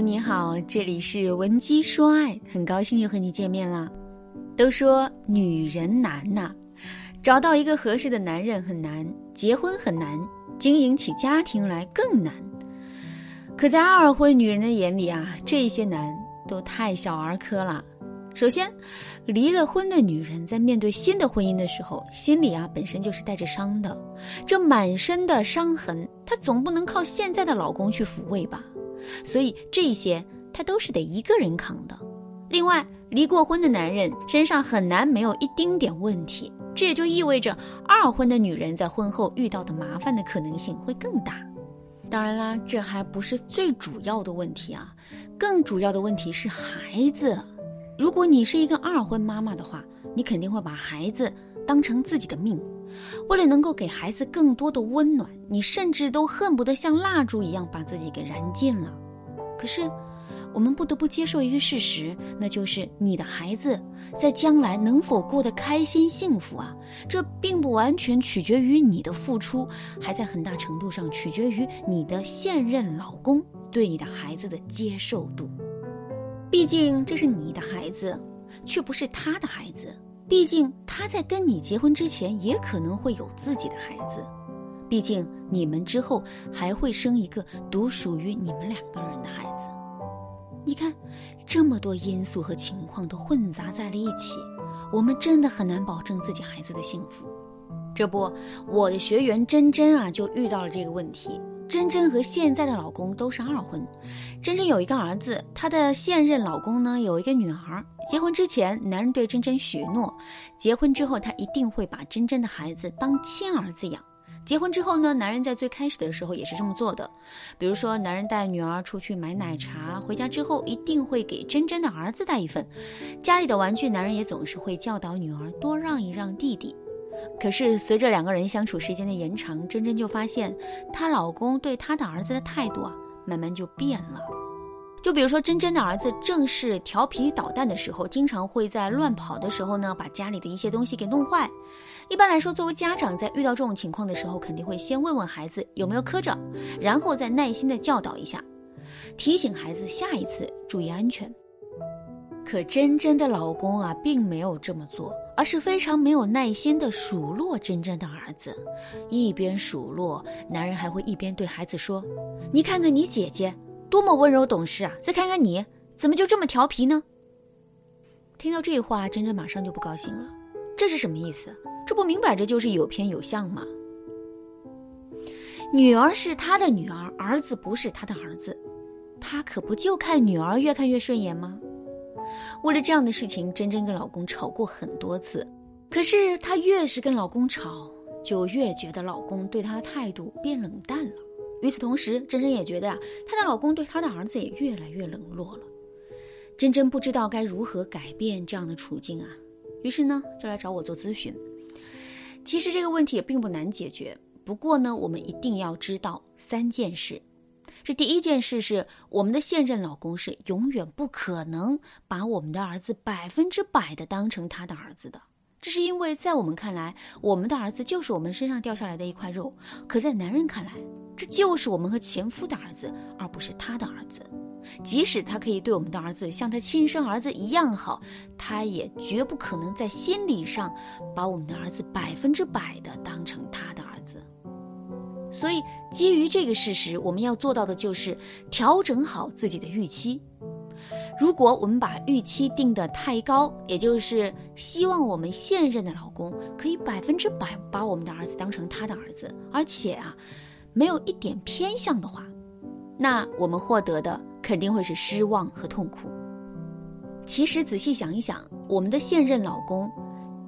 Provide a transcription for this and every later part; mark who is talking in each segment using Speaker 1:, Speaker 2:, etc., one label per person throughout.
Speaker 1: 你好，这里是文姬说爱，很高兴又和你见面啦。都说女人难呐，找到一个合适的男人很难，结婚很难，经营起家庭来更难。可在二婚女人的眼里啊，这些难都太小儿科了。首先，离了婚的女人在面对新的婚姻的时候，心里啊本身就是带着伤的，这满身的伤痕，她总不能靠现在的老公去抚慰吧？所以这些他都是得一个人扛的。另外，离过婚的男人身上很难没有一丁点问题，这也就意味着二婚的女人在婚后遇到的麻烦的可能性会更大。当然啦，这还不是最主要的问题啊，更主要的问题是孩子。如果你是一个二婚妈妈的话，你肯定会把孩子当成自己的命，为了能够给孩子更多的温暖，你甚至都恨不得像蜡烛一样把自己给燃尽了。可是，我们不得不接受一个事实，那就是你的孩子在将来能否过得开心幸福啊，这并不完全取决于你的付出，还在很大程度上取决于你的现任老公对你的孩子的接受度。毕竟这是你的孩子，却不是他的孩子。毕竟他在跟你结婚之前，也可能会有自己的孩子。毕竟你们之后还会生一个独属于你们两个人的孩子。你看，这么多因素和情况都混杂在了一起，我们真的很难保证自己孩子的幸福。这不，我的学员珍珍啊，就遇到了这个问题。珍珍和现在的老公都是二婚，珍珍有一个儿子，她的现任老公呢有一个女儿。结婚之前，男人对珍珍许诺，结婚之后他一定会把珍珍的孩子当亲儿子养。结婚之后呢，男人在最开始的时候也是这么做的，比如说男人带女儿出去买奶茶，回家之后一定会给珍珍的儿子带一份。家里的玩具，男人也总是会教导女儿多让一让弟弟。可是随着两个人相处时间的延长，珍珍就发现她老公对她的儿子的态度啊，慢慢就变了。就比如说，珍珍的儿子正是调皮捣蛋的时候，经常会在乱跑的时候呢，把家里的一些东西给弄坏。一般来说，作为家长在遇到这种情况的时候，肯定会先问问孩子有没有磕着，然后再耐心的教导一下，提醒孩子下一次注意安全。可珍珍的老公啊，并没有这么做。而是非常没有耐心的数落真真的儿子，一边数落，男人还会一边对孩子说：“你看看你姐姐多么温柔懂事啊，再看看你，怎么就这么调皮呢？”听到这话，真真马上就不高兴了。这是什么意思？这不明摆着就是有偏有向吗？女儿是他的女儿，儿子不是他的儿子，他可不就看女儿越看越顺眼吗？为了这样的事情，珍珍跟老公吵过很多次。可是她越是跟老公吵，就越觉得老公对她的态度变冷淡了。与此同时，珍珍也觉得啊，她的老公对她的儿子也越来越冷落了。珍珍不知道该如何改变这样的处境啊，于是呢，就来找我做咨询。其实这个问题也并不难解决，不过呢，我们一定要知道三件事。这第一件事是，我们的现任老公是永远不可能把我们的儿子百分之百的当成他的儿子的。这是因为在我们看来，我们的儿子就是我们身上掉下来的一块肉；可在男人看来，这就是我们和前夫的儿子，而不是他的儿子。即使他可以对我们的儿子像他亲生儿子一样好，他也绝不可能在心理上把我们的儿子百分之百的当成他的儿子。所以，基于这个事实，我们要做到的就是调整好自己的预期。如果我们把预期定得太高，也就是希望我们现任的老公可以百分之百把我们的儿子当成他的儿子，而且啊，没有一点偏向的话，那我们获得的肯定会是失望和痛苦。其实仔细想一想，我们的现任老公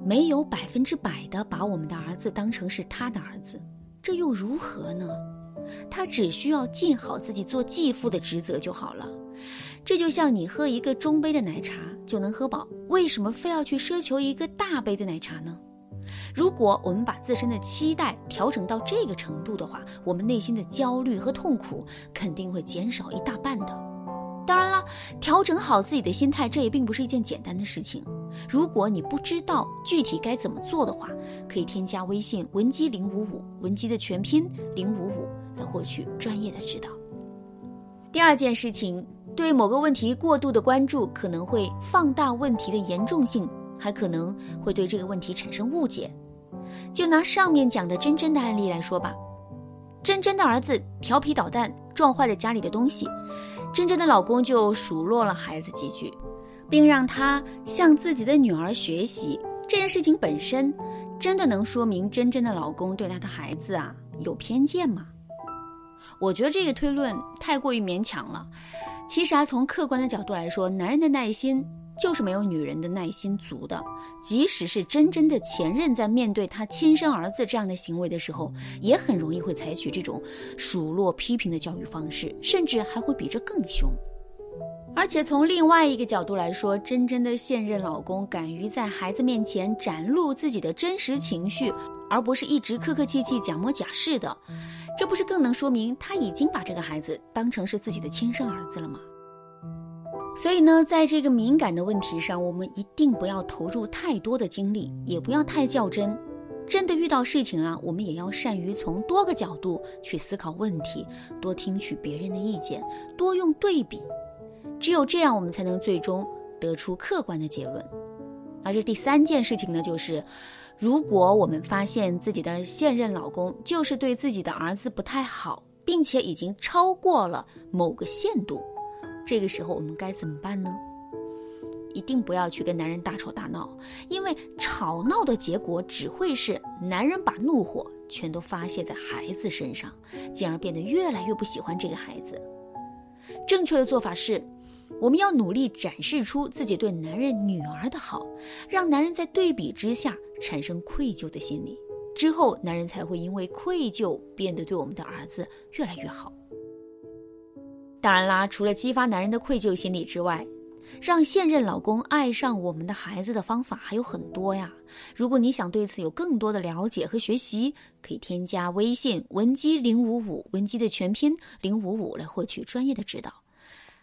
Speaker 1: 没有百分之百的把我们的儿子当成是他的儿子。这又如何呢？他只需要尽好自己做继父的职责就好了。这就像你喝一个中杯的奶茶就能喝饱，为什么非要去奢求一个大杯的奶茶呢？如果我们把自身的期待调整到这个程度的话，我们内心的焦虑和痛苦肯定会减少一大半的。当然了，调整好自己的心态，这也并不是一件简单的事情。如果你不知道具体该怎么做的话，可以添加微信文姬零五五，文姬的全拼零五五，获取专业的指导。第二件事情，对某个问题过度的关注，可能会放大问题的严重性，还可能会对这个问题产生误解。就拿上面讲的真真的案例来说吧，真真的儿子调皮捣蛋，撞坏了家里的东西，真真的老公就数落了孩子几句，并让他向自己的女儿学习。这件事情本身，真的能说明真真的老公对他的孩子啊有偏见吗？我觉得这个推论太过于勉强了。其实啊，从客观的角度来说，男人的耐心就是没有女人的耐心足的。即使是真真的前任在面对他亲生儿子这样的行为的时候，也很容易会采取这种数落、批评的教育方式，甚至还会比这更凶。而且从另外一个角度来说，真真的现任老公敢于在孩子面前展露自己的真实情绪，而不是一直客客气气、假模假式的。这不是更能说明他已经把这个孩子当成是自己的亲生儿子了吗？所以呢，在这个敏感的问题上，我们一定不要投入太多的精力，也不要太较真。真的遇到事情了，我们也要善于从多个角度去思考问题，多听取别人的意见，多用对比。只有这样，我们才能最终得出客观的结论。而这第三件事情呢，就是。如果我们发现自己的现任老公就是对自己的儿子不太好，并且已经超过了某个限度，这个时候我们该怎么办呢？一定不要去跟男人大吵大闹，因为吵闹的结果只会是男人把怒火全都发泄在孩子身上，进而变得越来越不喜欢这个孩子。正确的做法是。我们要努力展示出自己对男人、女儿的好，让男人在对比之下产生愧疚的心理，之后男人才会因为愧疚变得对我们的儿子越来越好。当然啦，除了激发男人的愧疚心理之外，让现任老公爱上我们的孩子的方法还有很多呀。如果你想对此有更多的了解和学习，可以添加微信文姬零五五，文姬的全拼零五五来获取专业的指导。